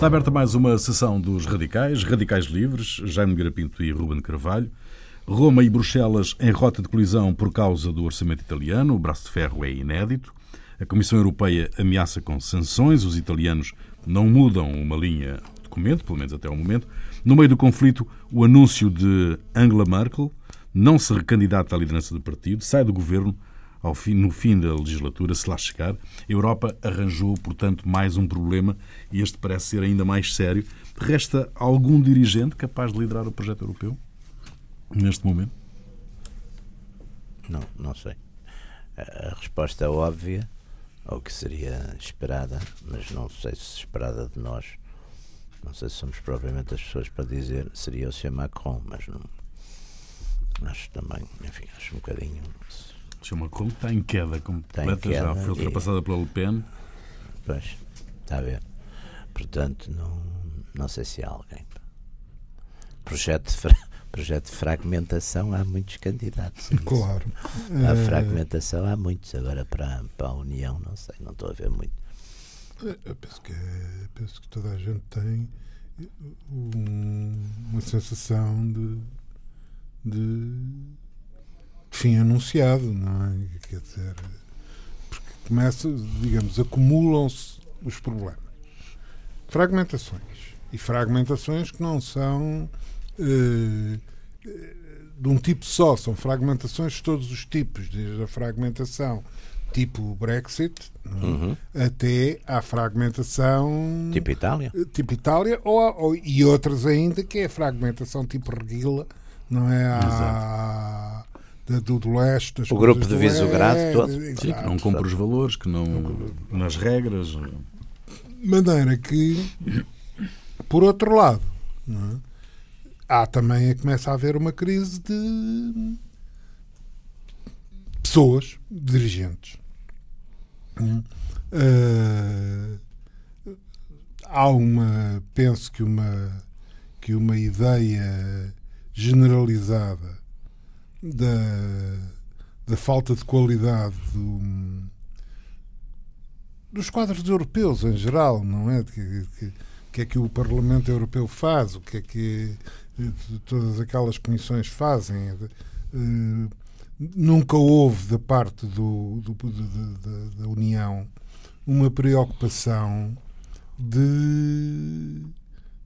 Está aberta mais uma sessão dos radicais, radicais livres, Jaime Garapinto e Ruben Carvalho. Roma e Bruxelas em rota de colisão por causa do orçamento italiano. O braço de ferro é inédito. A Comissão Europeia ameaça com sanções. Os italianos não mudam uma linha de documento, pelo menos até o momento. No meio do conflito, o anúncio de Angela Merkel não se recandidata à liderança do partido, sai do governo ao fim, no fim da legislatura, se lá chegar. A Europa arranjou, portanto, mais um problema e este parece ser ainda mais sério. Resta algum dirigente capaz de liderar o projeto europeu neste momento? Não, não sei. A resposta é óbvia, ou que seria esperada, mas não sei se esperada de nós. Não sei se somos propriamente as pessoas para dizer seria o Sr. Macron, mas não. Acho também, enfim, acho um bocadinho Sr. Macron está em queda completa, em queda já foi ultrapassada e... pela Le Pen. Pois, está a ver. Portanto, não, não sei se há alguém. Projeto de, fra... projeto de fragmentação, há muitos candidatos. Claro. A é... fragmentação há muitos. Agora, para, para a União, não sei, não estou a ver muito. Eu penso que, é, penso que toda a gente tem um, uma sensação de, de fim anunciado, não é? Quer dizer, porque começa, digamos, acumulam-se os problemas. Fragmentações. E fragmentações que não são uh, de um tipo só, são fragmentações de todos os tipos, desde a fragmentação tipo Brexit é? uhum. até à fragmentação tipo Itália, tipo Itália ou, ou, e outras ainda que é a fragmentação tipo Reguila, não é? A, do, do leste. o grupo de Visegrado todo. Sim, que não cumpre os valores, que não. nas regras. De maneira que, por outro lado, é? há também, começa a haver uma crise de pessoas, dirigentes. Uh, há uma, penso que uma, que uma ideia generalizada da, da falta de qualidade do, dos quadros europeus em geral, não é? Que, que, que, é que o Parlamento Europeu faz, o que é que todas aquelas comissões fazem. Uh, nunca houve da parte do, do, da União uma preocupação de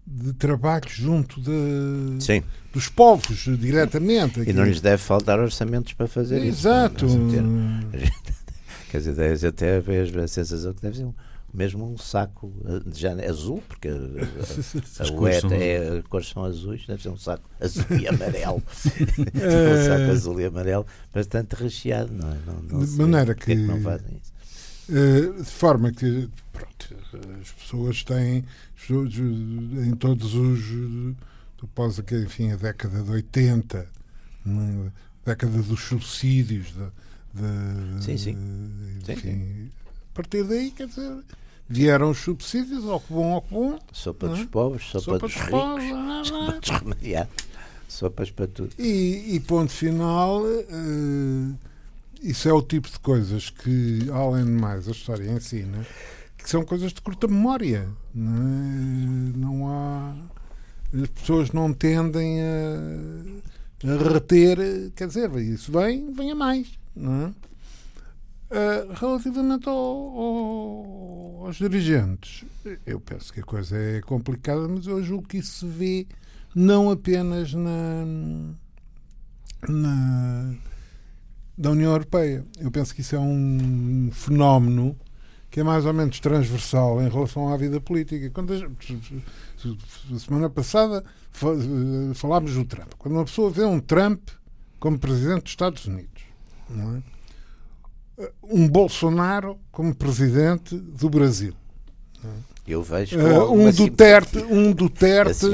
de trabalho junto de, Sim. dos povos diretamente. E não lhes deve faltar orçamentos para fazer Exato. isso. Exato. Quer dizer, até a sensação que deve ser mesmo um saco já azul, porque a, a, a ueta é, as cores são azuis, deve ser um saco azul e amarelo. um saco azul e amarelo bastante recheado, não é? Não, não de maneira que, que, é que não fazem isso. Uh, de forma que pronto, as pessoas têm em todos os após enfim, a década de 80 é? década dos subsídios de, de, sim, sim. enfim, sim, a partir daí quer dizer vieram os subsídios ao que bom ao que bom sopa dos é? pobres sopa, sopa dos, dos ricos sopa dos remediados sopas para tudo e, e ponto final uh, isso é o tipo de coisas que além de mais a história ensina que são coisas de curta memória. Não, é? não há. As pessoas não tendem a, a reter, quer dizer, isso vem, vem a mais. Uh, relativamente ao, ao, aos dirigentes, eu penso que a coisa é complicada, mas eu julgo que isso se vê não apenas na, na da União Europeia. Eu penso que isso é um fenómeno que é mais ou menos transversal em relação à vida política. Quando a, semana passada falámos do Trump. Quando uma pessoa vê um Trump como presidente dos Estados Unidos, é? um Bolsonaro como presidente do Brasil. Eu vejo uh, um, Duterte, um Duterte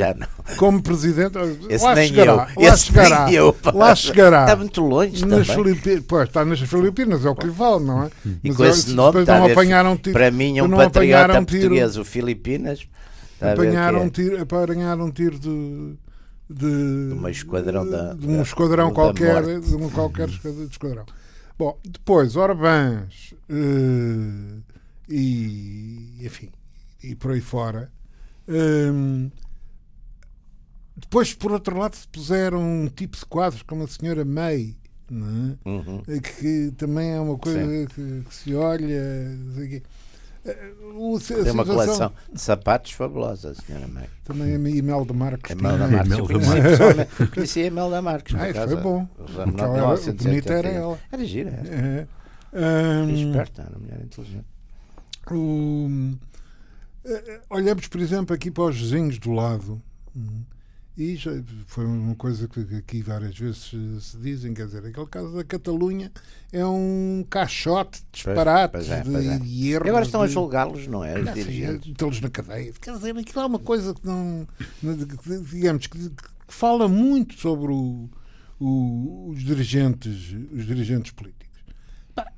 como presidente. Esse lá chegará, eu. Lá chegará, eu, lá chegará. Está muito longe nas Filipinas, pois, está nas Filipinas, é o que lhe vale, não é? E Mas com esse nome, não apanharam tiro, para mim é um patriota tiro, português, o Filipinas. Apanharam, um tiro, apanharam tiro de, de, de, uma esquadrão da, de um esquadrão qualquer, de um qualquer esquadrão. Bom, depois, Orbãs uh, e, enfim, e por aí fora, Hum, depois, por outro lado, se puseram um tipo de quadros como a senhora May, é? Uhum. que também é uma coisa que, que se olha. sei o. Eh, Tem uma situação- coleção de sapatos fabulosa, a senhora May. Também a Imelda Marques. Imelda Marques. Eu Imelda Marques. Conheci a Imelda Marques. Ah, isso foi bom. Porque ela era- 1980. bonita era ela. Era gira, era. É. Hum, esperta, era uma mulher inteligente. o- eh, olhamos, por exemplo, aqui para os vizinhos do lado. hum, E já foi uma coisa que aqui várias vezes se- dizem, quer dizer, aquele caso da Catalunha é um caixote de disparates pois é, de, pois é. de erros. E agora estão a de- julgá-los, não é? Os dirigentes. metê-los na cadeia. Quer dizer, aquilo é uma coisa que não. digamos, que, que fala muito sobre o- o- os, dirigentes, os dirigentes políticos.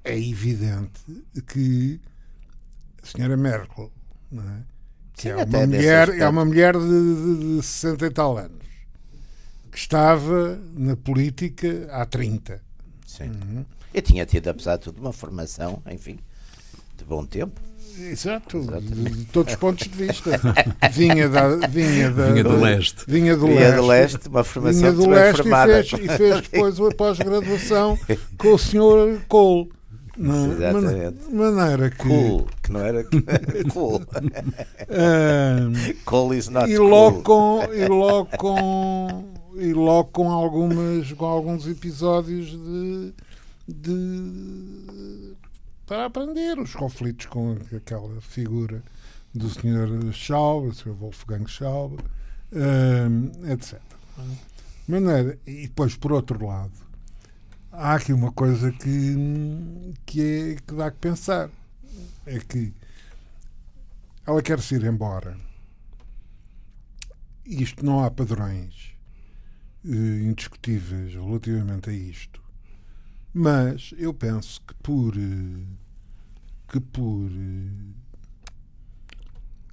É evidente que a senhora Merkel, não é? que Sim, é, uma mulher, é uma mulher de, de, de 60 e tal anos, que estava na política há 30. Sim. Uhum. Eu tinha tido, apesar de tudo, uma formação, enfim, de bom tempo. Exato, Exatamente. de todos os pontos de vista. Vinha da. Vinha, da, Vinha do leste. Vinha do Vinha leste. do leste, uma formação Vinha do leste e formada. fez, e fez depois a pós-graduação com o Sr. Cole. Não? Exatamente. Mane- maneira que. Cool, que não era cool. ah, Cool is not e logo cool. com. E logo com. E logo com, algumas, com alguns episódios de. de para aprender os conflitos com aquela figura do Sr. Schaub, o Sr. Wolfgang Schaub, ah, etc. Maneira, e depois, por outro lado, há aqui uma coisa que, que, é, que dá que pensar. É que ela quer se ir embora. Isto não há padrões eh, indiscutíveis relativamente a isto. Mas eu penso que por eh, que por eh,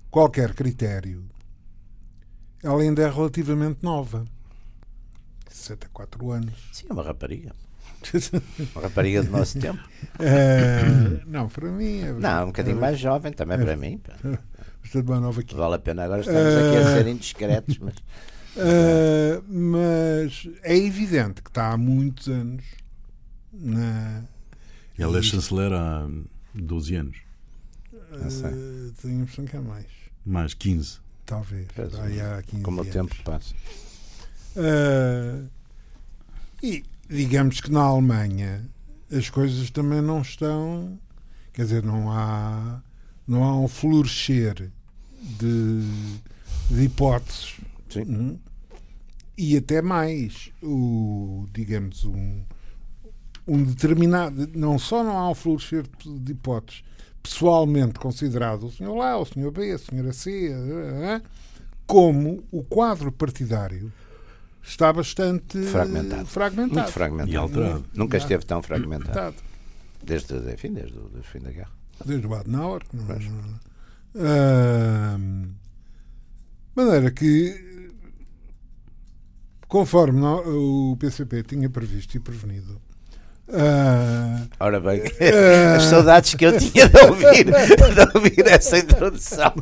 qualquer critério ela ainda é relativamente nova. 64 anos. Sim, é uma rapariga. Uma rapariga do nosso tempo. Eh, não, para mim é Não, um bocadinho é mais jovem, também para mim. bastante mais nova eu. Vale a pena. Agora estamos aqui a ser indiscretos, mas Uh, mas é evidente que está há muitos anos na. Ela é chanceler há 12 anos. não sei. uh, tenho a impressão que é mais, Mais 15. talvez. Pois, Aí há 15 como o anos. tempo passa. Uh, e digamos que na Alemanha as coisas também não estão. Quer dizer, não há, não há um florescer de, de hipóteses. Sim. Hum? E até mais, o, digamos, um, um determinado. Não só não há um florescer de hipóteses pessoalmente considerado o senhor lá, o senhor B, a senhora C, como o quadro partidário está bastante Fragmentado. fragmentado. Muito fragmentado. E alterado. Nunca Já. esteve tão fragmentado. Desde, enfim, desde, o- desde o fim da guerra. Desde o Adenauer. Não, não- Ahm, maneira que, conforme o PCP tinha previsto e prevenido, ah, Ora bem, Ah. as saudades que eu tinha de ouvir, de ouvir essa introdução.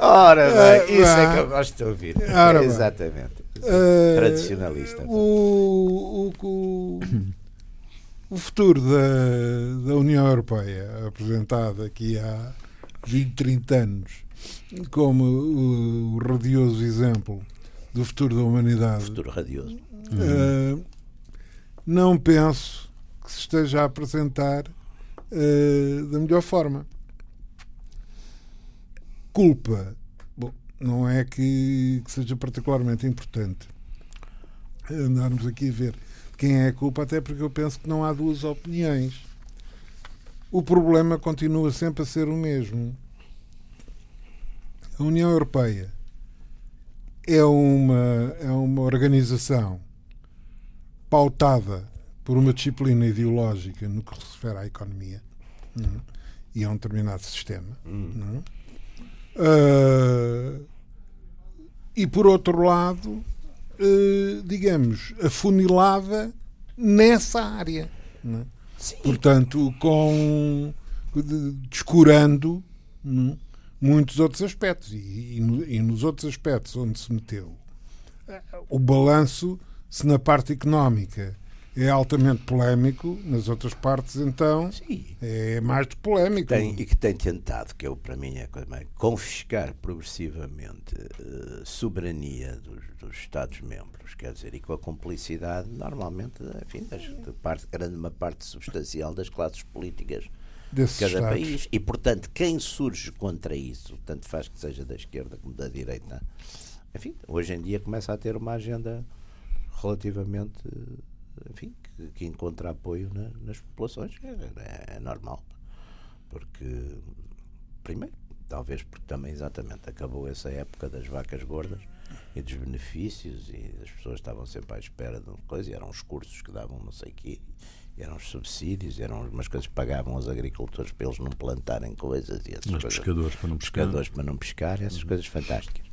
Ora bem, isso é que eu gosto de ouvir. Ora. Exatamente. ah, Tradicionalista. O, o, o, o futuro da, da União Europeia, apresentado aqui há 20, 30 anos, como o, o radioso exemplo do futuro da humanidade, Futuro radioso. Uh, não penso que se esteja a apresentar uh, da melhor forma. Culpa. Bom, não é que, que seja particularmente importante andarmos aqui a ver quem é a culpa, até porque eu penso que não há duas opiniões. O problema continua sempre a ser o mesmo. A União Europeia é uma, é uma organização pautada por uma disciplina ideológica no que se refere à economia não é? e a um determinado sistema. não é? Ah, e por outro lado, eh, digamos, afunilada nessa área. não é? Sim. Portanto, com de- descurando não muitos outros aspectos. E, e, e nos outros aspectos onde se meteu, o balanço, se na parte económica é altamente polémico, nas outras partes, então, Sim. é mais polémico. Tem, e que tem tentado, que eu, para mim é coisa mais, confiscar progressivamente uh, soberania dos, dos Estados-membros, quer dizer, e com a cumplicidade, normalmente, enfim, das, de parte, grande uma parte substancial das classes políticas Desses de cada estados. país. E, portanto, quem surge contra isso, tanto faz que seja da esquerda como da direita, enfim, hoje em dia começa a ter uma agenda relativamente enfim, que, que encontra apoio na, nas populações. É, é, é, normal. Porque, primeiro, talvez porque também exatamente acabou essa época das vacas gordas e dos benefícios e as pessoas estavam sempre à espera de uma coisa e eram os cursos que davam não sei o quê eram os subsídios, eram umas coisas que pagavam aos agricultores para eles não plantarem coisas e essas Os pescadores para não pescar. pescadores para não pescar, essas uhum. coisas fantásticas.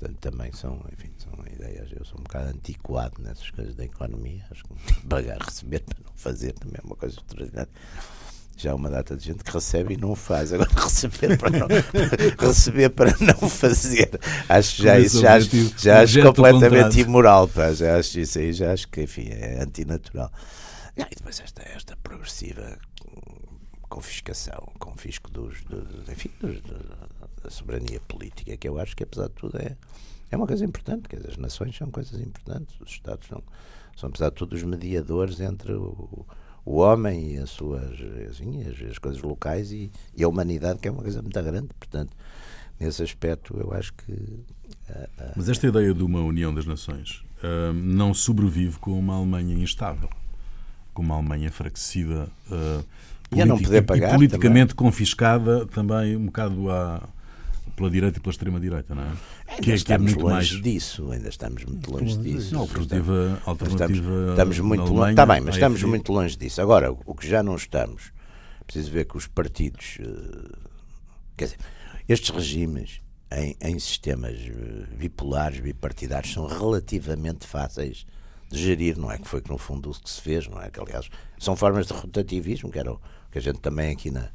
Portanto, também são, enfim, são ideias. Eu sou um bocado antiquado nessas coisas da economia. Acho que pagar, receber para não fazer também é uma coisa extraordinária. Já há uma data de gente que recebe e não faz. Agora, receber para não, receber para não fazer. Acho que já isso já, acho, já acho completamente imoral. Pá. Já acho isso aí, já acho que, enfim, é antinatural. E depois esta, esta progressiva confiscação, confisco dos, dos enfim, dos, da soberania política, que eu acho que, apesar de tudo, é, é uma coisa importante. Quer dizer, as nações são coisas importantes, os Estados são, são apesar de tudo, os mediadores entre o, o homem e as suas assim, as, as coisas locais e, e, a humanidade, que é uma coisa muito grande. Portanto, nesse aspecto, eu acho que. Uh, uh, Mas esta ideia de uma União das Nações uh, não sobrevive com uma Alemanha instável, com uma Alemanha enfraquecida. e, não poder pagar, e politicamente também. confiscada também um bocado à, pela direita e pela extrema-direita, não é? Ainda que, é, que é muito longe mais... disso, ainda estamos muito longe disso. Não, alternativa, alternativa estamos, estamos muito longe. Está bem, mas estamos muito longe disso. Agora, o que já não estamos, preciso ver que os partidos, eh, quer dizer, estes regimes em, em sistemas eh, bipolares, bipartidários, são relativamente fáceis de gerir, não é? Que foi que no fundo o que se fez, não é? Que aliás são formas de rotativismo, que era o que a gente também aqui na,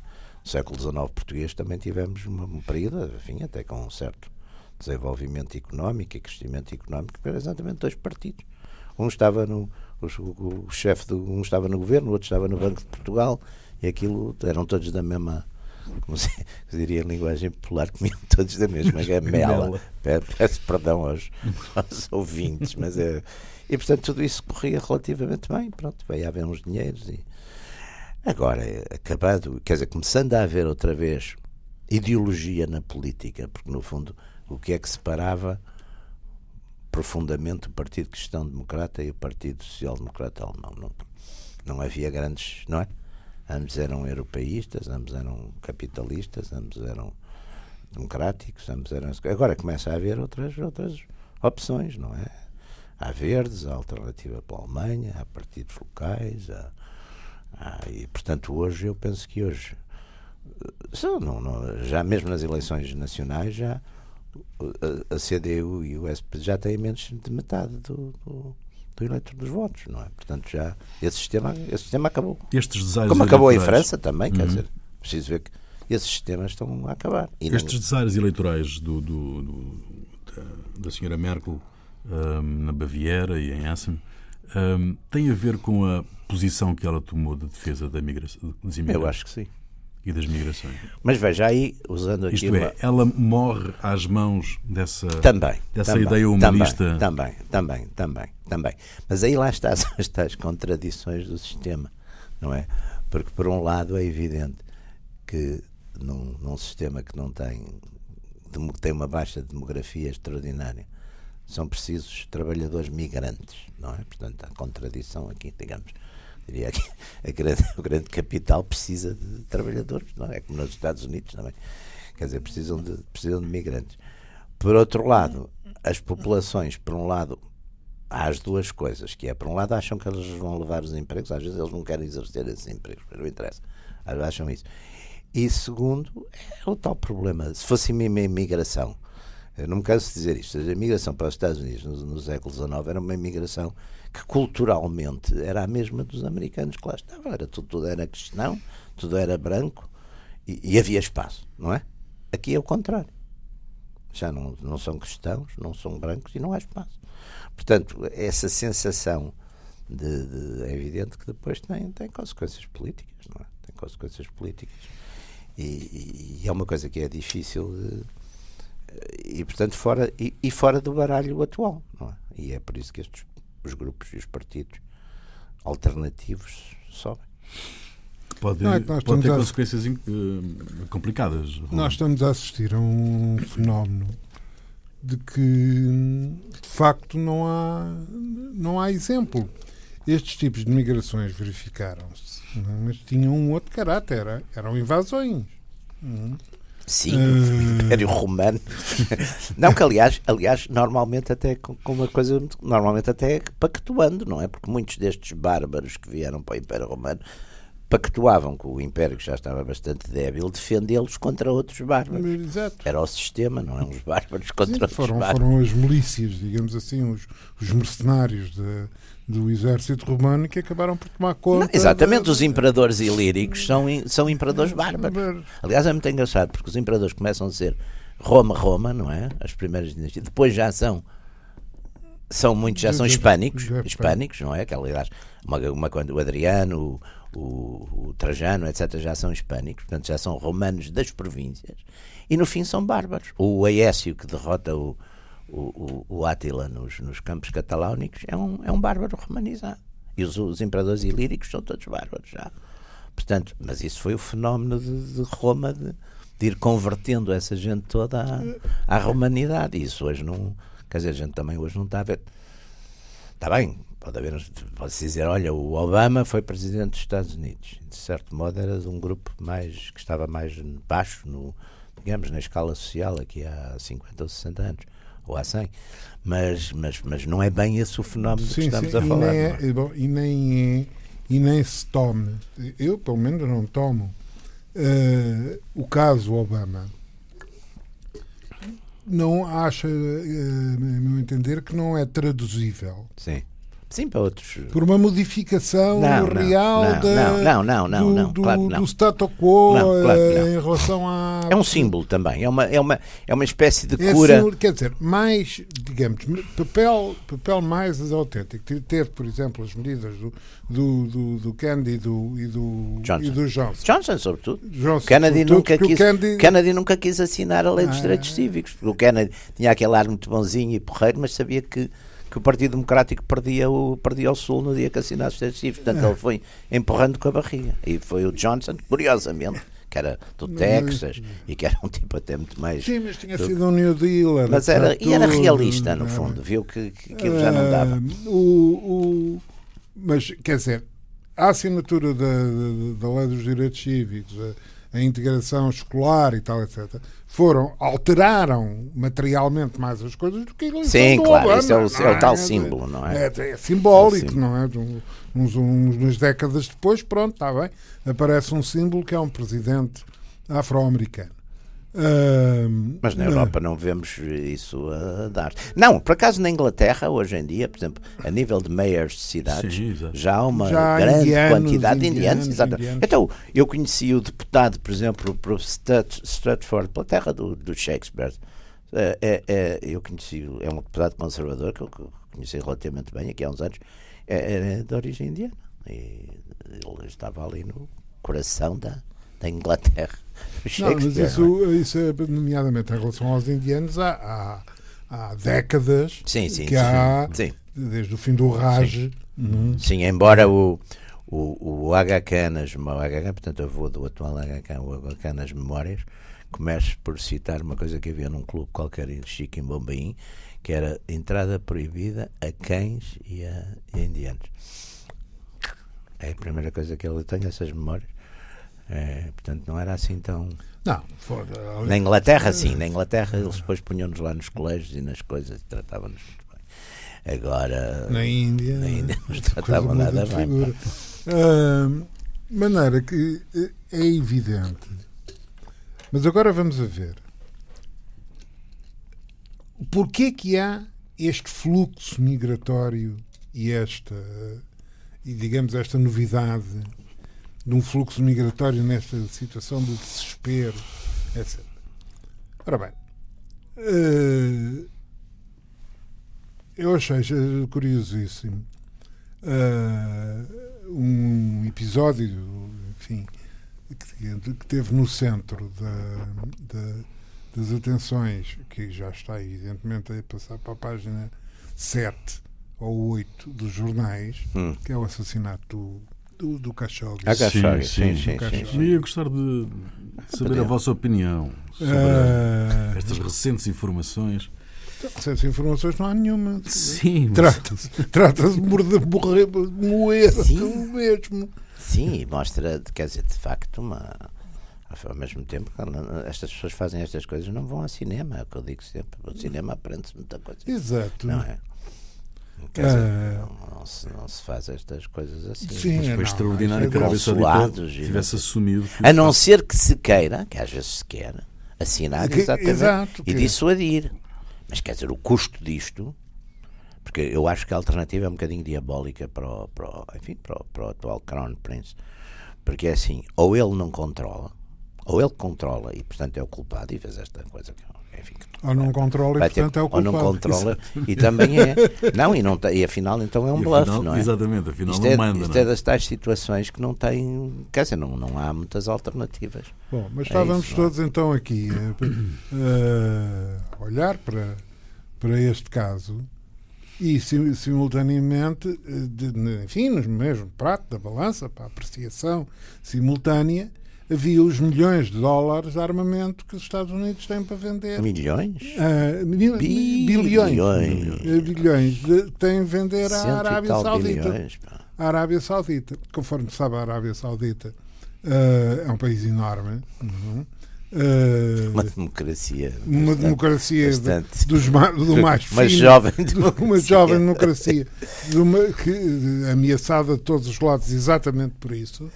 século XIX português também tivemos um período, enfim, até com um certo desenvolvimento económico e crescimento económico, que eram exatamente dois partidos. Um estava no. O, o, o chefe do. Um estava no governo, o outro estava no Banco de Portugal, e aquilo eram todos da mesma. Como se, se diria em linguagem popular, comiam todos da mesma gamela. Peço perdão aos, aos ouvintes, mas é. E portanto tudo isso corria relativamente bem. Pronto, veio a haver uns dinheiros e Agora, acabado, quer dizer, começando a haver outra vez ideologia na política, porque no fundo o que é que separava profundamente o Partido Cristão Democrata e o Partido Social Democrata Alemão? Não, não havia grandes, não é? Ambos eram europeístas, ambos eram capitalistas, ambos eram democráticos, ambos eram. Agora começa a haver outras, outras opções, não é? Há verdes, há alternativa para a Alemanha, há partidos locais, há ah, e, portanto, hoje, eu penso que hoje, eh, não, não, já mesmo nas eleições nacionais, já a, a CDU e o SP já têm menos de metade do, do, do eleitor dos votos, não é? Portanto, já esse sistema, esse sistema acabou. Estes Como acabou em França também, uhum. quer dizer, preciso ver que esses sistemas estão a acabar. E Estes não... desaires eleitorais do, do, do da, da senhora Merkel um, na Baviera e em Essen um, têm a ver com a posição que ela tomou de defesa da migração, dos imigrantes? Eu acho que sim. E das migrações. Mas veja aí, usando aqui. Isto uma... é, ela morre às mãos dessa, também, dessa também, ideia humanista. Também, também, também, também. Mas aí lá está as tais contradições do sistema, não é? Porque, por um lado, é evidente que num, num sistema que não tem, tem uma baixa demografia extraordinária, são precisos trabalhadores migrantes, não é? Portanto, a contradição aqui, digamos, diria que a grande, o grande capital precisa de trabalhadores, não é? Como nos Estados Unidos também. Quer dizer, precisam de, precisam de migrantes. Por outro lado, as populações, por um lado, há as duas coisas, que é, por um lado, acham que eles vão levar os empregos, às vezes eles não querem exercer esses empregos, não interessa, acham isso. E segundo, é o tal problema, se fosse uma imigração, eu não me canso de dizer isto, a imigração para os Estados Unidos no, no século XIX era uma imigração que culturalmente era a mesma dos americanos que lá estavam. Era, tudo, tudo era cristão, tudo era branco e, e havia espaço, não é? Aqui é o contrário. Já não, não são cristãos, não são brancos e não há espaço. Portanto, essa sensação de, de, é evidente que depois tem, tem consequências políticas, não é? Tem consequências políticas. E, e é uma coisa que é difícil de, e portanto fora e, e, fora do baralho atual não é? e é por isso que estes os grupos e os partidos alternativos sobem pode, não, é pode ter a... consequências uh, complicadas nós estamos a assistir a um fenómeno de que de facto não há não há exemplo estes tipos de migrações verificaram-se, é? mas tinham um outro caráter, eram invasões. Uhum. Sim, uh... Império Romano. não, que aliás, aliás, normalmente até com uma coisa, normalmente até pactuando, não é? Porque muitos destes bárbaros que vieram para o Império Romano pactuavam com o Império, que já estava bastante débil, defendê-los contra outros bárbaros. Exato. Era o sistema, não é? Uns bárbaros contra Sim, outros foram, bárbaros. Foram as milícias, digamos assim, os, os mercenários de, do exército romano que acabaram por tomar conta. Não, exatamente, os imperadores ilíricos são, são imperadores bárbaros. Aliás, é muito engraçado, porque os imperadores começam a ser Roma-Roma, não é? As primeiras dinastias. Depois já são são muitos já são hispânicos, hispânicos, não é? Que aliás, uma, uma, o Adriano, o, o, Trajano, etc., já são hispânicos, portanto já são romanos das províncias, e no fim são bárbaros. O Aécio que derrota o, o, o, o Átila nos, nos campos cataláunicos é um, é um bárbaro romanizado. E os, os imperadores ilíricos são todos bárbaros já. Portanto, mas isso foi o fenómeno de, de Roma de, de, ir convertendo essa gente toda à, à romanidade. Isso hoje não. Quer dizer, a gente também hoje não está a ver. Está bem, pode haver. Pode-se dizer, olha, o Obama foi presidente dos Estados Unidos. De certo modo, era de um grupo mais que estava mais baixo, no, digamos, na escala social, aqui há 50 ou 60 anos ou há 100, mas, mas, mas não é bem esse o fenómeno sim, que estamos sim, a falar. Nem é, é, bom, e, nem é, e nem se tome, eu pelo menos não tomo, uh, o caso Obama. Não acha, uh, a meu entender, que não é traduzível. Sim Sim, para outros. Por uma modificação não, real não, da, não, não, não, do, não, do, claro do status quo claro em relação a. É um símbolo também, é uma, é uma, é uma espécie de é cura. Símbolo, quer dizer, mais, digamos, papel, papel mais autêntico. Teve, por exemplo, as medidas do, do, do, do Kennedy e do, e do, Johnson. E do Johnson. Johnson, sobretudo. Johnson, Kennedy, sobretudo, nunca quis, Kennedy... Kennedy nunca quis assinar a lei dos ah, direitos cívicos. O Kennedy tinha aquele ar muito bonzinho e porreiro, mas sabia que que o Partido Democrático perdia o, perdia o Sul no dia que assinasse os Estados Portanto, é. ele foi empurrando com a barriga. E foi o Johnson, curiosamente, que era do Texas e que era um tipo até muito mais. Sim, mas tinha do... sido um New Deal. Era mas era, e era realista, no fundo, viu que, que aquilo já não dava. Uh, o, o, mas, quer dizer, a assinatura da, da, da Lei dos Direitos Cívicos, a, a integração escolar e tal, etc., foram, alteraram materialmente mais as coisas do que a eleição Sim, do claro, Obama, isso é o, é o tal é, símbolo, não é? É, é simbólico, é não é? Uns, uns, umas décadas depois, pronto, está bem, aparece um símbolo que é um presidente afro-americano. Uh, Mas na Europa não vemos isso a dar. Não, por acaso na Inglaterra, hoje em dia, por exemplo, a nível de mayors de cidades, Sim, já há uma já grande indianos, quantidade de indianos. indianos, indianos. Então, eu conheci o deputado, por exemplo, para Stratford, pela terra do, do Shakespeare. É, é, é, eu conheci, é um deputado conservador que eu conheci relativamente bem aqui há uns anos, é, é de origem indiana. E ele estava ali no coração da, da Inglaterra. Não, mas isso, isso é, nomeadamente em relação aos indianos, há, há, há décadas sim, sim, que há, sim. desde o fim do Raj. Sim, uhum. sim embora o, o, o HK nas o portanto, avô do atual HK, o HK nas memórias, comece por citar uma coisa que havia num clube qualquer em Chico, em Bombaim, que era entrada proibida a cães e a, e a indianos. É a primeira coisa que ele tem, essas memórias. É, portanto, não era assim tão. Não, foda Na Inglaterra, sim. Na Inglaterra, eles depois punham-nos lá nos colégios e nas coisas e tratavam-nos muito bem. Agora. Na Índia. Na Índia não nos tratavam nada bem. Uh, maneira que eh, é evidente. Mas agora vamos a ver. Porquê que há este fluxo migratório e esta, e digamos, esta novidade de um fluxo migratório nesta situação de desespero, etc. Ora bem, uh, eu achei curiosíssimo uh, um episódio, enfim, que, que teve no centro da, da, das atenções, que já está evidentemente a passar para a página 7 ou 8 dos jornais, hum. que é o assassinato do, do, do Khashoggi. Ah, Khashoggi, sim, sim, sim, sim. ia gostar de saber a vossa opinião sobre uh... estas recentes informações. Recentes informações não há nenhuma. Sim. Trata-se trata de morrer, moer sim. mesmo. Sim, mostra, quer dizer, de facto, uma. Ao mesmo tempo, estas pessoas fazem estas coisas não vão ao cinema, é o que eu digo sempre. No cinema aprende-se muita coisa. Exato. Não é? Quer dizer, uh... não, não, se, não, se, faz estas coisas assim. Sim, Mas foi não, extraordinário que a Arábia Saudita tivesse assumido. A não ser que se queira, que às vezes se quer, assinar que, exatamente exato, e que... dissuadir. Mas quer dizer, o custo disto, porque eu acho que a alternativa é um bocadinho diabólica para o, para o enfim, para o, para o atual Crown Prince, porque é assim, ou ele não controla, ou ele controla e portanto é o culpado e fez esta coisa que enfim, ou não controla e portanto é o culpado. Ou não controla e também é. Não, e, não, e afinal então é um bluff, afinal, não é? Exatamente, afinal isto não é, manda. Isto não é das tais situações que não têm. Quer dizer, não, não há muitas alternativas. Bom, mas é estávamos isso, todos então aqui a, a olhar para, para este caso e simultaneamente, de, enfim, no mesmo prato da balança, para a apreciação simultânea, havia os milhões de dólares de armamento que os Estados Unidos têm para vender. Milhões? Uh, mil, bilhões. Bilhões. bilhões de, têm a vender à Arábia Saudita. Bilhões, a Arábia Saudita. Conforme se sabe, a Arábia Saudita uh, é um país enorme. Uhum. Uh, uma democracia. Uma bastante, democracia bastante, dos, do mais uma fino, jovem democracia. Uma jovem democracia uma, que, ameaçada de todos os lados exatamente por isso.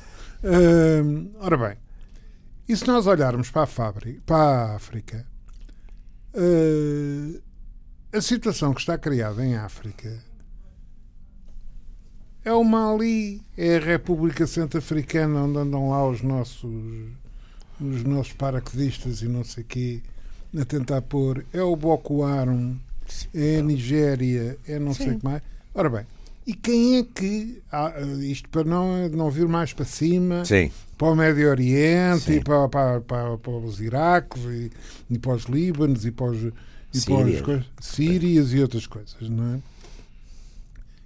Ora bem, e se nós olharmos para a, fábrica, para a África, uh, a situação que está criada em África é o Mali, é a República Centro-Africana onde andam lá os nossos os nossos paraquedistas e não sei quê a tentar pôr, é o Boko Haram, é a Nigéria, é não Sim. sei o que mais. Ora bem, e quem é que, ah, isto para não, não vir mais para cima, Sim. para o Médio Oriente e para, para, para, para, os Iraques e, e, para os Líbanos e para os, e Síria. para as Sírias e outras coisas, não é?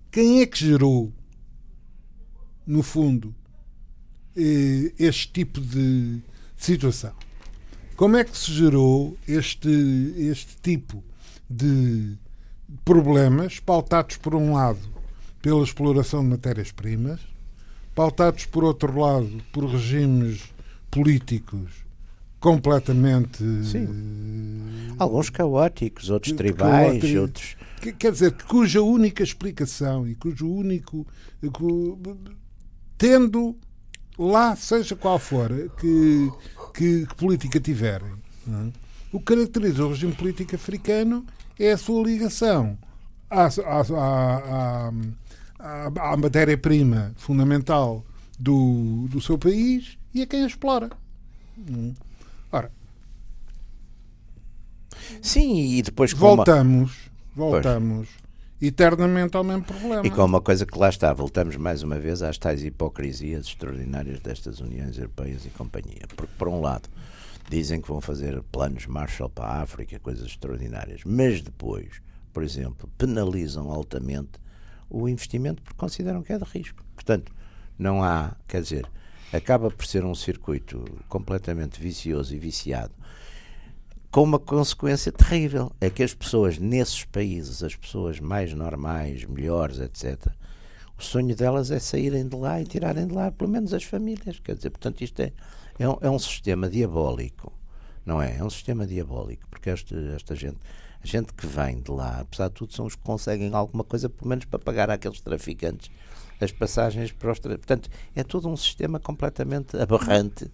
Quem é que gerou, no fundo, eh, este tipo de situação? Como é que se gerou este, este tipo de problemas pautados, por um lado, pela exploração de matérias-primas, pautados, por outro lado, por regimes políticos completamente. Sim. Alguns caóticos, outros tribais, caóticos, outros. Quer dizer, cuja única explicação e cujo único. tendo lá, seja qual for, que, que, que política tiverem, é? o que caracteriza o regime político africano é a sua ligação à, à, à, à, matéria-prima fundamental do, do seu país e a quem a explora. Hum. Ora, sim, e depois voltamos, uma... voltamos pois. eternamente ao mesmo problema. E com uma coisa que lá está, voltamos mais uma vez às tais hipocrisias extraordinárias destas Uniões Europeias e companhia. Porque, por um lado, dizem que vão fazer planos Marshall para a África, coisas extraordinárias, mas depois, por exemplo, penalizam altamente o investimento porque consideram que é de risco. Portanto, não há, quer dizer, acaba por ser um circuito completamente vicioso e viciado, com uma consequência terrível. É que as pessoas nesses países, as pessoas mais normais, melhores, etc., o sonho delas é saírem de lá e tirarem de lá, pelo menos as famílias. Quer dizer, portanto, isto é, é, um, é um sistema diabólico, não é? É um sistema diabólico, porque esta, esta gente a gente que vem de lá, apesar de tudo, são os que conseguem alguma coisa, pelo menos para pagar àqueles traficantes as passagens para os. Portanto, é todo um sistema completamente aberrante,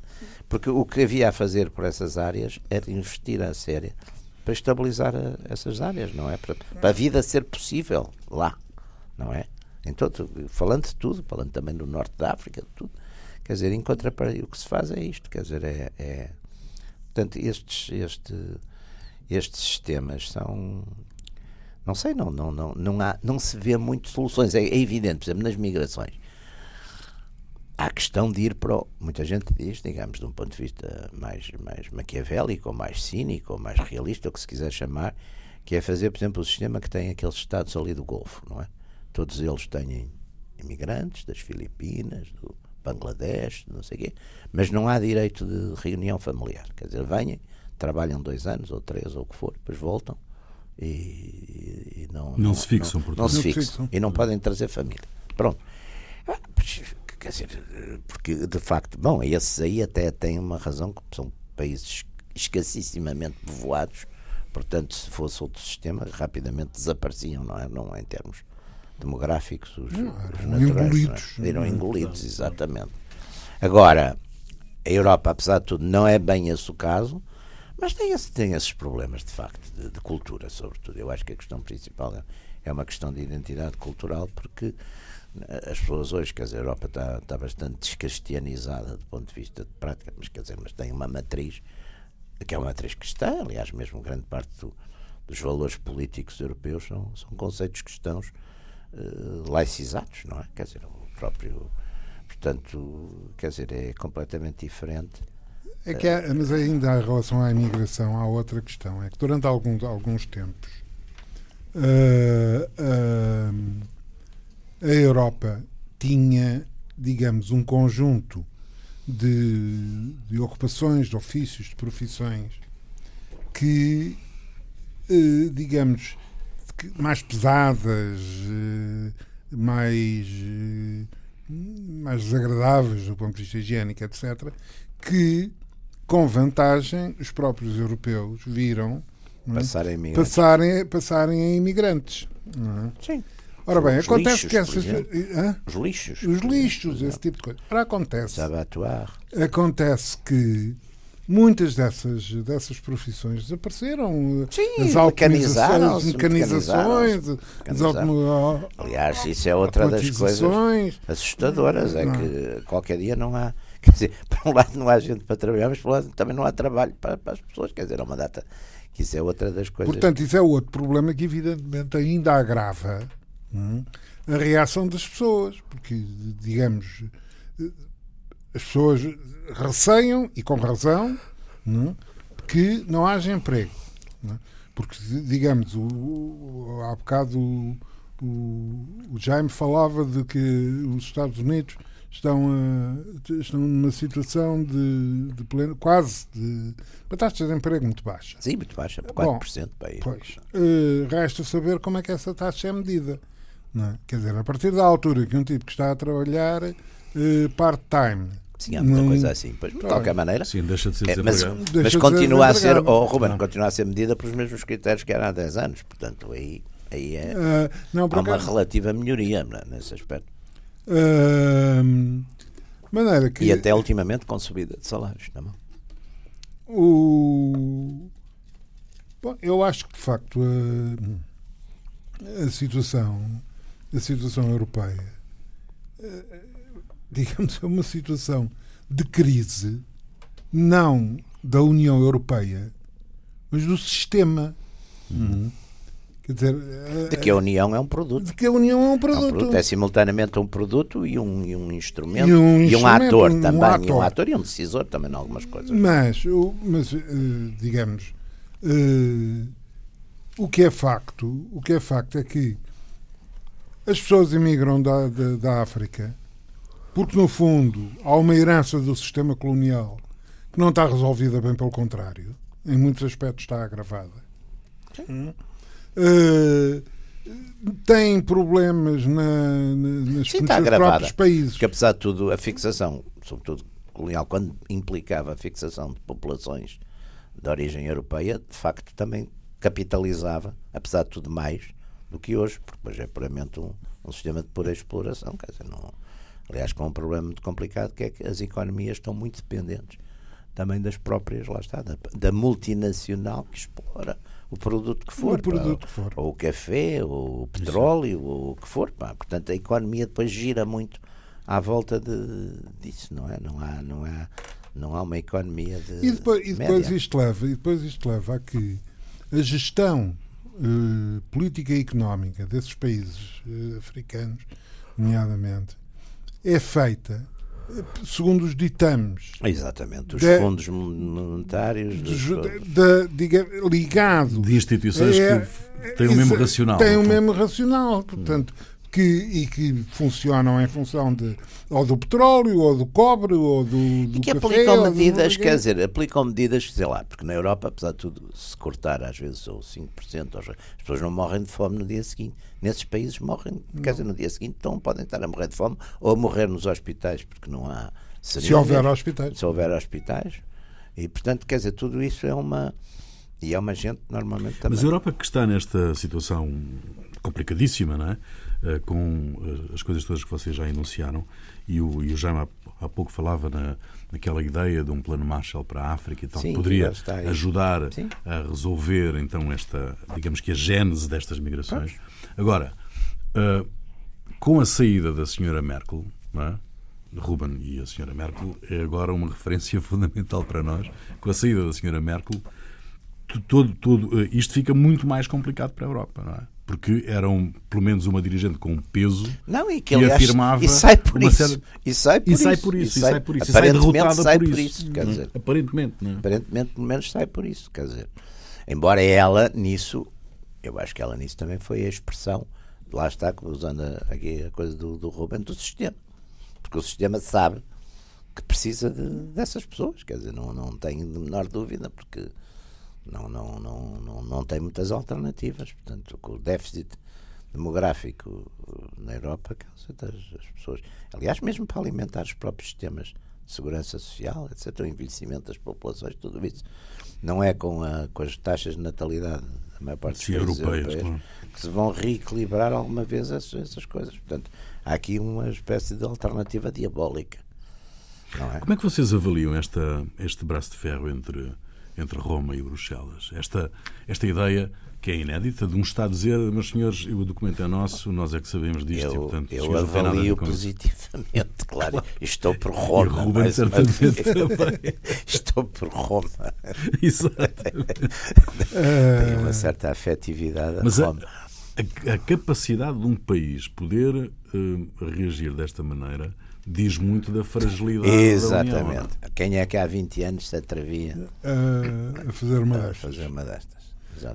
porque o que havia a fazer por essas áreas era investir a sério para estabilizar a, essas áreas, não é? Para, para, a vida ser possível lá, não é? Em todo, falando de tudo, falando também do norte da África, de tudo. Quer dizer, em contrapartida, o que se faz é isto, quer dizer, é. é portanto, estes, este estes sistemas são. Não sei, não, não, não, não, há, não se vê muito soluções. É, é evidente, por exemplo, nas migrações. Há a questão de ir para. O, muita gente diz, digamos, de um ponto de vista mais, mais maquiavélico, ou mais cínico, ou mais realista, o que se quiser chamar, que é fazer, por exemplo, o sistema que tem aqueles estados ali do Golfo, não é? Todos eles têm imigrantes das Filipinas, do Bangladesh, não sei o quê, mas não há direito de reunião familiar. Quer dizer, venham, trabalham dois anos ou três ou o que for, depois voltam e, e não, não, não, se fixam, não, não se fixam e não podem trazer família. Pronto. Ah, quer dizer, porque de facto, bom, esses aí até têm uma razão, que são países escassissimamente povoados, portanto, se fosse outro sistema, rapidamente desapareciam, não é? Não em termos demográficos, os, não, os naturais. Engolidos. Não é? Eram engolidos, exatamente. Agora, a Europa, apesar de tudo, não é bem esse o caso, mas tem, esse, tem esses problemas, de facto, de, de, cultura, sobretudo. Eu acho que a questão principal é, é uma questão de identidade cultural, porque eh, as pessoas hoje, quer dizer, a Europa está, está bastante descastianizada do ponto de vista de prática, mas quer dizer, mas tem uma matriz, que é uma matriz cristã, aliás, mesmo grande parte do, dos valores políticos europeus são, são conceitos cristãos uh, laicizados, não é? Quer dizer, o próprio. Portanto, quer dizer, é completamente diferente. É que há, mas ainda em relação à imigração há outra questão. É que durante alguns, alguns tempos uh, uh, a Europa tinha, digamos, um conjunto de, de ocupações, de ofícios, de profissões que, uh, digamos, mais pesadas, mais, mais desagradáveis do ponto de vista higiênico, etc., que, com vantagem, os próprios europeus viram é? passarem, a passarem, passarem a imigrantes. É? Sim. Ora bem, os acontece lixos, que essas. Os lixos. Os lixos, esse tipo de coisa. Ora, acontece. Acontece que muitas dessas, dessas profissões desapareceram. Sim, as mecanizações, mecanizações, Aliás, isso é outra das coisas assustadoras, é que qualquer dia não há. Quer dizer, por um lado não há gente para trabalhar, mas por outro lado também não há trabalho para, para as pessoas. Quer dizer, é uma data que isso é outra das coisas. Portanto, isso é outro problema que evidentemente ainda agrava hum, a reação das pessoas, porque, digamos, as pessoas receiam, e com razão, não, que não haja emprego. Não? Porque, digamos, o, o, há bocado o, o, o Jaime falava de que os Estados Unidos estão, a, estão numa situação de, de pleno, quase de uma taxa de emprego muito baixa. Sim, muito baixa, 4% Bom, para aí. Pois, uh, resta saber como é que essa taxa é medida. É? Quer dizer, a partir da altura que um tipo que está a trabalhar uh, part-time Sim, há muita não, coisa assim. Pois, de qualquer maneira. Sim, deixa de ser é, mas, mas continua a ser, oh, Ruben, continua a ser medida pelos mesmos critérios que era há 10 anos. Portanto, aí, aí é, uh, não, há uma relativa melhoria nesse aspecto. Uh, maneira que... E até ultimamente com subida de salários também. O... Bom, eu acho que de facto a, a situação a situação europeia digamos, é uma situação de crise, não da União Europeia, mas do sistema. Uhum. Quer dizer, de que a União é um produto. De que a União é um produto. É, um produto, é simultaneamente um produto e um, e um instrumento. E um, e um ator um, também. Um ator. E um ator e um decisor também em algumas coisas. Mas, mas uh, digamos, uh, o que é facto, o que é facto é que as pessoas imigram da, da, da África porque, no fundo, há uma herança do sistema colonial que não está resolvida, bem pelo contrário. Em muitos aspectos está agravada. Uh, tem problemas na, na, nas, Sim, nos próprios países. Porque, apesar de tudo, a fixação, sobretudo colonial, quando implicava a fixação de populações de origem europeia, de facto também capitalizava, apesar de tudo, mais do que hoje, porque hoje é puramente um, um sistema de pura exploração. Quer dizer, não, Aliás, com um problema muito complicado que é que as economias estão muito dependentes também das próprias, lá está, da, da multinacional que explora o produto que for. O produto pá, que for. Ou o café, ou o petróleo, Isso. ou o que for. Pá. Portanto, a economia depois gira muito à volta de, disso, não é? Não há, não há, não há uma economia de. E depois, e depois isto leva, e depois isto leva a que a gestão uh, política e económica desses países uh, africanos, nomeadamente, é feita segundo os ditames. Exatamente, os de, fundos monetários. De, de, diga, ligado. De instituições é, que têm o mesmo racional. Têm o mesmo racional. Portanto, que, e que funcionam em função de, ou do petróleo, ou do cobre, ou do, do E que café, aplicam medidas, quer dizer, aplicam medidas, sei lá, porque na Europa, apesar de tudo, se cortar às vezes ou 5%, as pessoas não morrem de fome no dia seguinte. Nesses países morrem, não. quer dizer, no dia seguinte, então podem estar a morrer de fome ou a morrer nos hospitais, porque não há... Se houver hospitais. Se houver hospitais. E, portanto, quer dizer, tudo isso é uma... E é uma gente normalmente também. Mas a Europa que está nesta situação complicadíssima, não é? Eh, com eh, as coisas todas que vocês já enunciaram, e o, e o Jaime há, há pouco falava na, naquela ideia de um plano Marshall para a África e tal, Sim, que poderia ajudar Sim. a resolver então esta, digamos que a gênese destas migrações. Agora, uh, com a saída da senhora Merkel, é? Ruben e a senhora Merkel é agora uma referência fundamental para nós. Com a saída da senhora Merkel, todo, todo, isto fica muito mais complicado para a Europa, não é? porque eram pelo menos uma dirigente com peso não, e que, aliás, afirmava e sai por isso e sai por, e isso, sai por isso e sai, por isso e sai sai por, por isso, isso quer dizer, aparentemente não é? aparentemente pelo menos sai por isso quer dizer embora ela nisso eu acho que ela nisso também foi a expressão lá está usando aqui a coisa do, do Ruben do sistema porque o sistema sabe que precisa de, dessas pessoas quer dizer não não tenho de menor dúvida porque não, não, não, não, não tem muitas alternativas. Portanto, com o déficit demográfico na Europa, as pessoas. Aliás, mesmo para alimentar os próprios sistemas de segurança social, etc., o envelhecimento das populações, tudo isso. Não é com, a, com as taxas de natalidade da maior parte dos Sim, europeias, europeus claro. que se vão reequilibrar alguma vez essas, essas coisas. Portanto, há aqui uma espécie de alternativa diabólica. É? Como é que vocês avaliam esta, este braço de ferro entre entre Roma e Bruxelas. Esta, esta ideia que é inédita de um Estado dizer, meus senhores, o documento é nosso, nós é que sabemos disto eu, e, portanto, eu avalio positivamente, claro. Estou por Roma. E Ruben certamente também. Estou por Roma. Exatamente. Tenho uma certa afetividade Mas a Roma. A, a, capacidade de um país poder uh, reagir desta maneira diz muito da fragilidade Exatamente. da União. Quem é que há 20 anos se atrevia a fazer uma destas? fazer uma destas.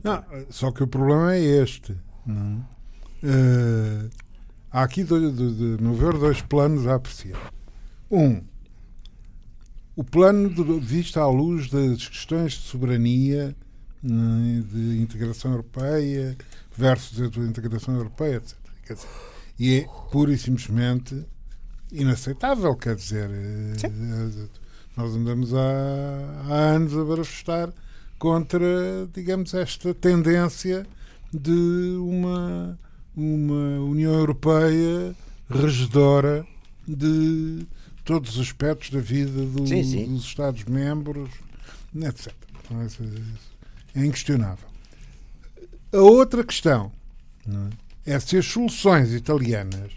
Não, só que o problema é este. Uh, há aqui, de, de, de meu ver, dois planos a apreciar. Um, o plano de, visto à luz das questões de soberania, né, de integração europeia versus a integração europeia, etc. E é pura e simplesmente inaceitável, quer dizer, Sim. Eh, nós andamos há, há anos a manifestar contra, digamos, esta tendência de uma, uma União Europeia regedora de todos os aspectos da vida do, sim, sim. dos Estados-membros, etc. Então, é inquestionável. A outra questão é? é se as soluções italianas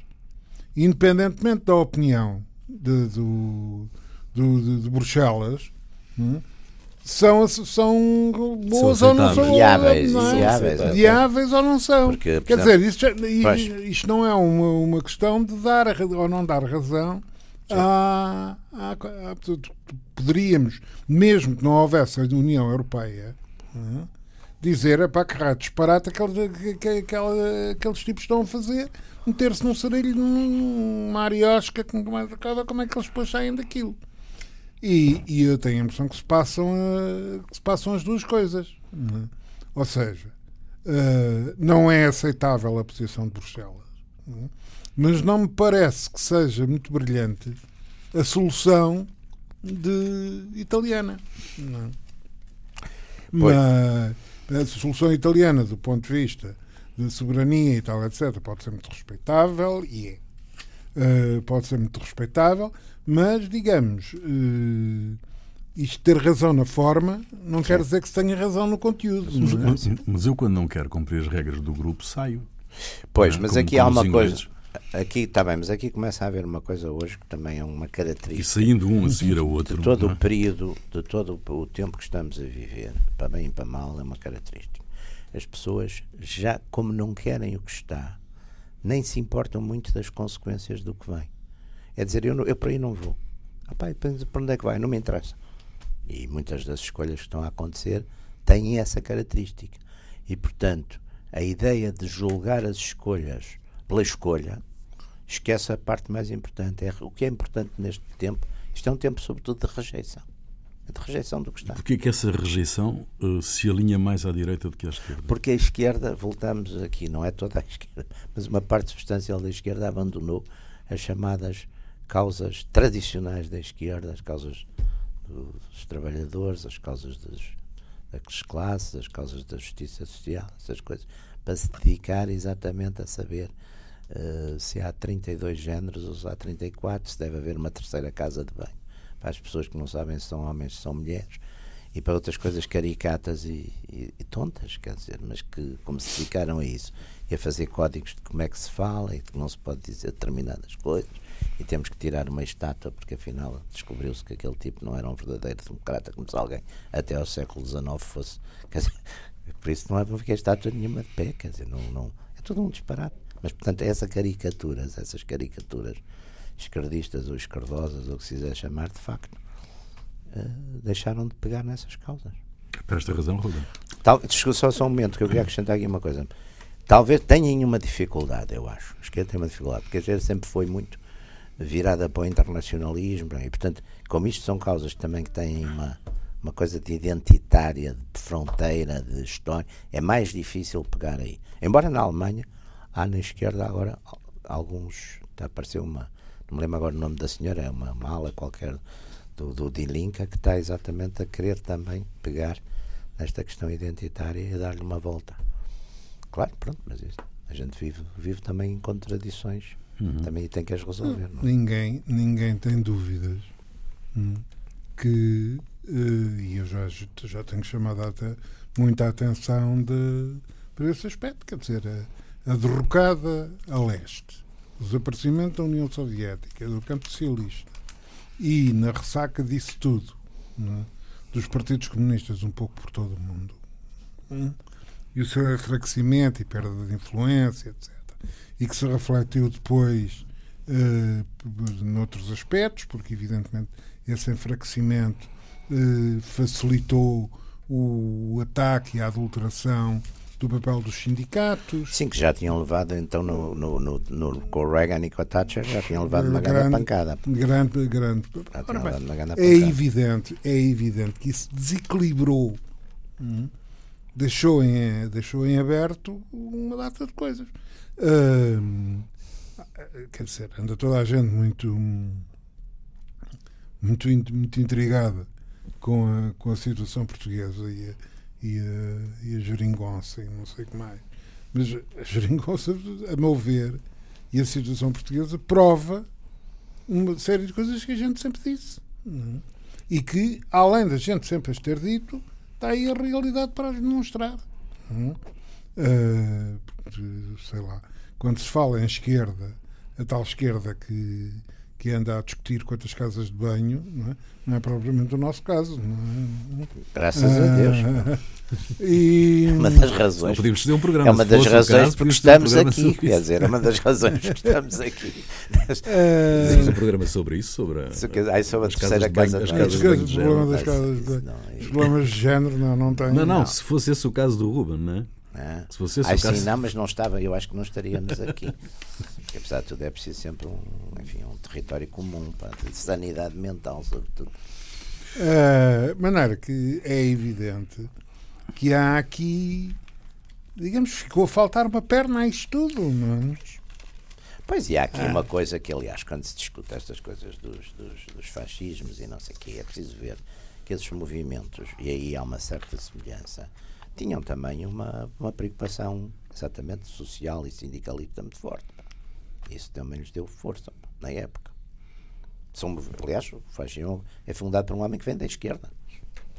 independentemente da opinião de, do, do, de, de Bruxelas, hum, são, são boas são ou não são viáveis, não é? viáveis, viáveis ou não são. Porque, Quer dizer, isto, isto não é uma, uma questão de dar ou não dar razão a, poderíamos, mesmo que não houvesse a União Europeia, dizer é para que raio disparate aqueles, aqueles, aqueles tipos estão a fazer meter-se num sarilho, numa ariosca, como é, como é que eles depois saem daquilo? E, e, eu tenho a impressão que se passam, uh, que se passam as duas coisas. Uhum. Ou seja, uh, não é aceitável a posição de Bruxelas, uhum. mas não me parece que seja muito brilhante a solução de italiana. Não. Mas a solução italiana, do ponto de vista de soberania e tal, etc., pode ser muito respeitável e é. Uh, pode ser muito respeitável, mas, digamos, uh, isto ter razão na forma não quer dizer que se tenha razão no conteúdo. Mas, é? mas, mas eu, quando não quero cumprir as regras do grupo, saio. Pois, é? mas como, aqui como há uma coisa. Aqui está bem, mas aqui começa a haver uma coisa hoje que também é uma característica. E saindo um a seguir ao outro. De todo é? o período, de todo o tempo que estamos a viver, para bem e para mal, é uma característica as pessoas já, como não querem o que está, nem se importam muito das consequências do que vem. É dizer, eu, não, eu para aí não vou. Ah, pá, para onde é que vai? Não me interessa. E muitas das escolhas que estão a acontecer têm essa característica. E, portanto, a ideia de julgar as escolhas pela escolha esquece a parte mais importante. É, o que é importante neste tempo, isto é um tempo, sobretudo, de rejeição. De rejeição do que está. Porquê que essa rejeição uh, se alinha mais à direita do que à esquerda? Porque a esquerda, voltamos aqui, não é toda a esquerda, mas uma parte substancial da esquerda abandonou as chamadas causas tradicionais da esquerda, as causas dos trabalhadores, as causas das, das classes, as causas da justiça social, essas coisas, para se dedicar exatamente a saber uh, se há 32 géneros ou se há 34, se deve haver uma terceira casa de banho. Para as pessoas que não sabem se são homens ou se são mulheres. E para outras coisas caricatas e, e, e, tontas, quer dizer, mas que, como se dedicaram a isso, e a fazer códigos de como é que se fala e que não se pode dizer determinadas coisas, e temos que tirar uma estátua, porque afinal descobriu-se que aquele tipo não era um verdadeiro democrata, como se alguém até ao século XIX fosse. Quer dizer, por isso não é estátua nenhuma de pé, quer dizer, não, não, é tudo um disparate. Mas, portanto, essas caricaturas, essas caricaturas esquerdistas ou esquerdosas, ou o que se quiser chamar, de facto, uh, deixaram de pegar nessas causas. Por esta razão, Ruben. Tal, só, só um momento, que eu queria acrescentar aqui uma coisa. Talvez tenham uma dificuldade, eu acho. A esquerda tem uma dificuldade, porque a esquerda sempre foi muito virada para o internacionalismo, e portanto, como isto são causas também que têm uma, uma coisa de identitária, de fronteira, de história, é mais difícil pegar aí. Embora na Alemanha há na esquerda agora alguns. Está a aparecer uma. Não me lembro agora o nome da senhora, é uma, uma ala qualquer do, do Dilinka que está exatamente a querer também pegar nesta questão identitária e dar-lhe uma volta. Claro, pronto, mas isso, a gente vive, vive também em contradições. Uhum. Também tem que as resolver. Não? É? Ninguém, ninguém tem dúvidas hum, que, uh, e eu já, já tenho chamado até muita atenção de, para esse aspecto, quer dizer, a, derrocada a leste, o desaparecimento da União Soviética, do campo socialista e na ressaca disso tudo, é? dos partidos comunistas um pouco por todo o mundo, hum? e o seu enfraquecimento e perda de influência, etc. E que se refletiu depois uh, noutros aspectos, porque evidentemente esse enfraquecimento uh, facilitou o ataque e a adulteração do papel dos sindicatos. Sim, que já tinham levado, então, no, no, no, no com o Reagan e com a Thatcher, já tinham levado uma grande, grande pancada. Grande, grande. Ora, bem, uma grande é evidente, é evidente que isso desequilibrou, hum, deixou, em, deixou em aberto uma data de coisas. Hum, quer dizer, anda toda a gente muito, muito, muito intrigada com a, com a situação portuguesa e a, e a, e a geringonça e não sei o que mais. Mas a geringonça, a meu ver, e a situação portuguesa prova uma série de coisas que a gente sempre disse. É? E que, além da gente sempre as ter dito, está aí a realidade para as demonstrar. Uh, sei lá, quando se fala em esquerda, a tal esquerda que que anda a discutir quantas casas de banho, não é, não é propriamente o nosso caso. É? Graças ah, a Deus. E, uma das razões. Podíamos fazer um programa. É uma das razões caso, porque estamos um aqui. Quer dizer, é uma das razões que estamos aqui. Fizemos um programa sobre isso, sobre a, Ai, sobre a terceira casa de banho. Os problemas de género, não, não tem. Não, não, se fosse esse o caso do Ruben, não é? É. Se fosse esse Ai, o caso... sim, não, mas não estava, eu acho que não estaríamos aqui. Porque, apesar de tudo, é preciso sempre um, enfim, um território comum, para de sanidade mental, sobretudo. Uh, maneira que é evidente que há aqui, digamos, ficou a faltar uma perna a isto tudo, não é? Pois, e há aqui ah. uma coisa que, aliás, quando se discute estas coisas dos, dos, dos fascismos e não sei o quê, é preciso ver que esses movimentos, e aí há uma certa semelhança, tinham também uma, uma preocupação exatamente social e sindicalista muito forte. Isso também lhes deu força na época. São, aliás, o fascismo é fundado por um homem que vem da esquerda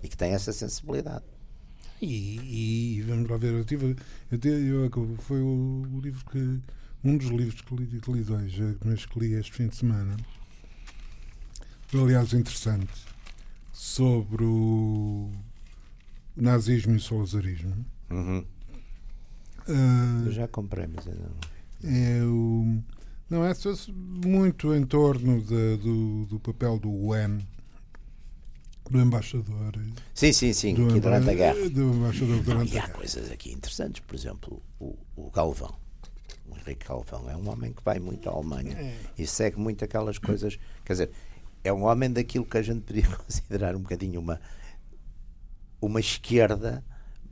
e que tem essa sensibilidade. E, e vamos lá ver, eu tive, eu tive, eu, foi o, o, livro que um dos livros que li, que li dois, mas que li este fim de semana, foi aliás interessante, sobre o nazismo e o salazarismo. Uhum. Uh, Eu já comprei, mas ainda não. É o, não é muito em torno de, do, do papel do UN, do embaixador. Sim, sim, sim, do aqui durante a guerra. Do embaixador durante e há coisas aqui interessantes, por exemplo, o, o Galvão. O Henrique Galvão é um homem que vai muito à Alemanha é. e segue muito aquelas coisas. Quer dizer, é um homem daquilo que a gente podia considerar um bocadinho uma, uma esquerda,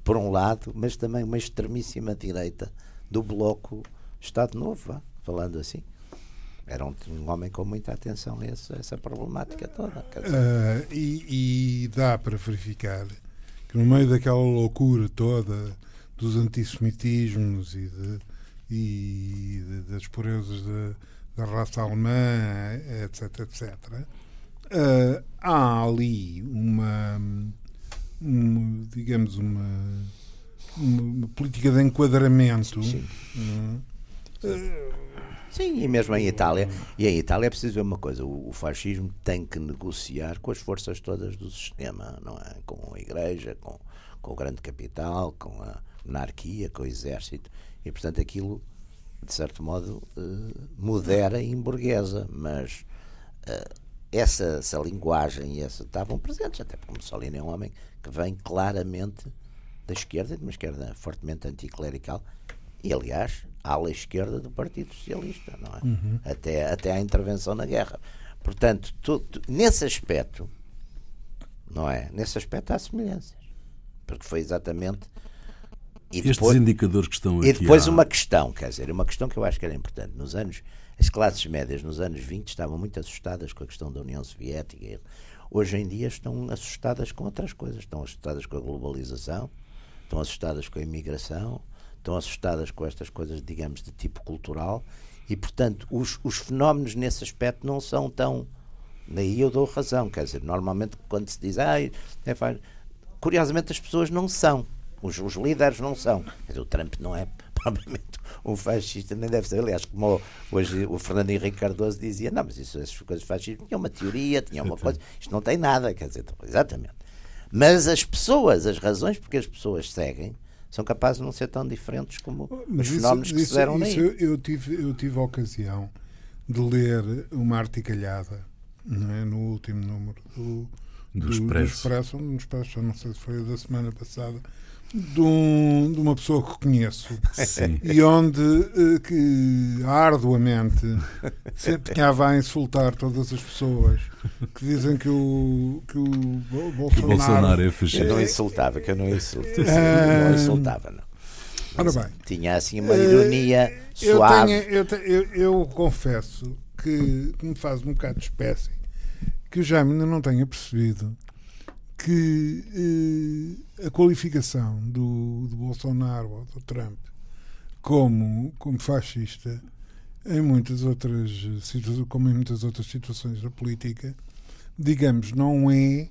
por um lado, mas também uma extremíssima direita do bloco Estado Novo, falando assim. Era um, um, homem com muita atenção a essa, essa problemática toda. Uh, e, e, dá para verificar que no meio daquela loucura toda dos antissemitismos e, de, e de, das purezas da raça alemã, etc, etc, uh, há ali uma, uma digamos, uma, uma, política de enquadramento. Sim, sim. Uh, Sim, e mesmo em Itália. E em Itália é preciso ver uma coisa: o, o, fascismo tem que negociar com as forças todas do sistema, não é? Com a igreja, com, com o grande capital, com a monarquia, com o exército. E portanto aquilo, de certo modo, uh, modera e emburguesa. Mas uh, essa, essa linguagem e essa estavam presentes, até porque Mussolini é um homem que vem claramente da esquerda, de uma esquerda fortemente anticlerical. E aliás, ala esquerda do Partido Socialista, não é? Uhum. Até, até à intervenção na guerra. Portanto, nesse aspecto, não é? Nesse aspecto há semelhanças. Porque foi exatamente. E Estes depois, indicadores que estão aqui. E depois há... uma questão, quer dizer, uma questão que eu acho que era importante. Nos anos. As classes médias nos anos 20 estavam muito assustadas com a questão da União Soviética. Hoje em dia estão assustadas com outras coisas. Estão assustadas com a globalização, estão assustadas com a imigração, estão assustadas com estas coisas, digamos, de tipo cultural, e, portanto, os, os fenómenos nesse aspecto não são tão. Daí eu dou razão, quer dizer, normalmente quando se diz, ah, é faz... curiosamente as pessoas não são, os, os líderes não são. Quer dizer, o Trump não é propriamente um fascista, nem deve ser. Aliás, como hoje o Fernando Henrique Cardoso dizia, não, mas isso, essas coisas fascistas tinham uma teoria, tinham uma coisa, isto não tem nada, quer dizer, exatamente. Mas as pessoas, as razões porque as pessoas seguem, são capazes de não ser tão diferentes como Mas os isso, fenómenos que isso, se deram isso, eu, eu, tive, eu tive a ocasião de ler uma articalhada é, no último número do, do, do Expresso. Do Expresso, no Expresso, não sei se foi da semana passada, de, um, de, uma pessoa que conheço Sim. e onde uh, que arduamente se empenhava a insultar todas as pessoas que dizem que o, que o Bolsonaro, o Bolsonaro é fascista. Eu não insultava, que eu não insultava. Uh, não insultava, não. Ora bem, tinha assim uma ironia suave. Eu, tenho, eu, eu, eu, confesso que, que me faz um bocado de espécie que o Jaime ainda não tenha percebido que eh, a qualificação do, do Bolsonaro ou do Trump como, como fascista em muitas outras situações, como em muitas outras situações da política, digamos, não é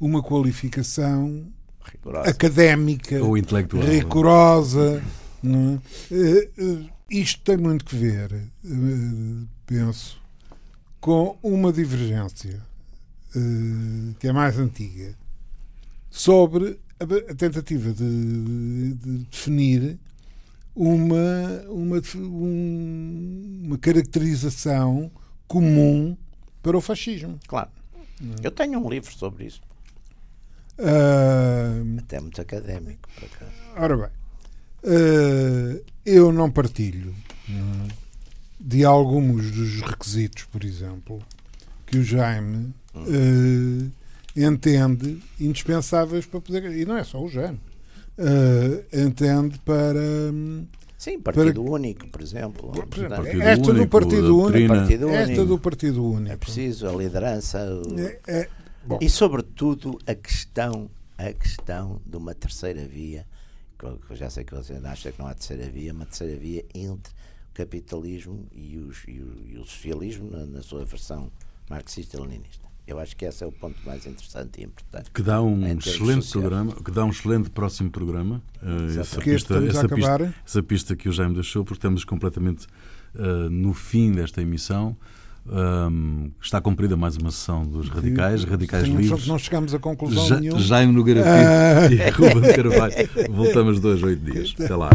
uma qualificação rigorosa. académica ou intelectual rigorosa. Não é? Eh, eh, isto tem muito que ver, eh, penso, com uma divergência que é mais antiga sobre a tentativa de, de definir uma, uma, uma caracterização comum para o fascismo. Claro. Eu tenho um livro sobre isso. Uh, Até muito académico. Por acaso. Ora bem, uh, eu não partilho uh, de alguns dos requisitos, por exemplo, que o Jaime hum entende indispensáveis para poder. E não é só o género. Uh, entende para. Sim, Partido para, Único, por exemplo. Por exemplo esta, único, do partido único, partido único. Esta do Partido Único. É preciso a liderança. O... É, é, e, sobretudo, a questão, a questão de uma terceira via. Que eu já sei que você acha que não há terceira via, uma terceira via entre o capitalismo e, os, e, o, e o socialismo na, na sua versão marxista-leninista. Eu acho que esse é o ponto mais interessante e importante. Que dá um excelente sociais. programa, que dá um excelente próximo programa. Uh, essa, pista, essa, pista, essa pista que o Jaime deixou, porque estamos completamente uh, no fim desta emissão. Um, está cumprida mais uma sessão dos radicais, radicais Sim, livres. Não chegamos a conclusão ja, nenhuma. Jaime Nogueira Pinto ah. e Ruben Carvalho. Voltamos dois, oito dias. Até lá.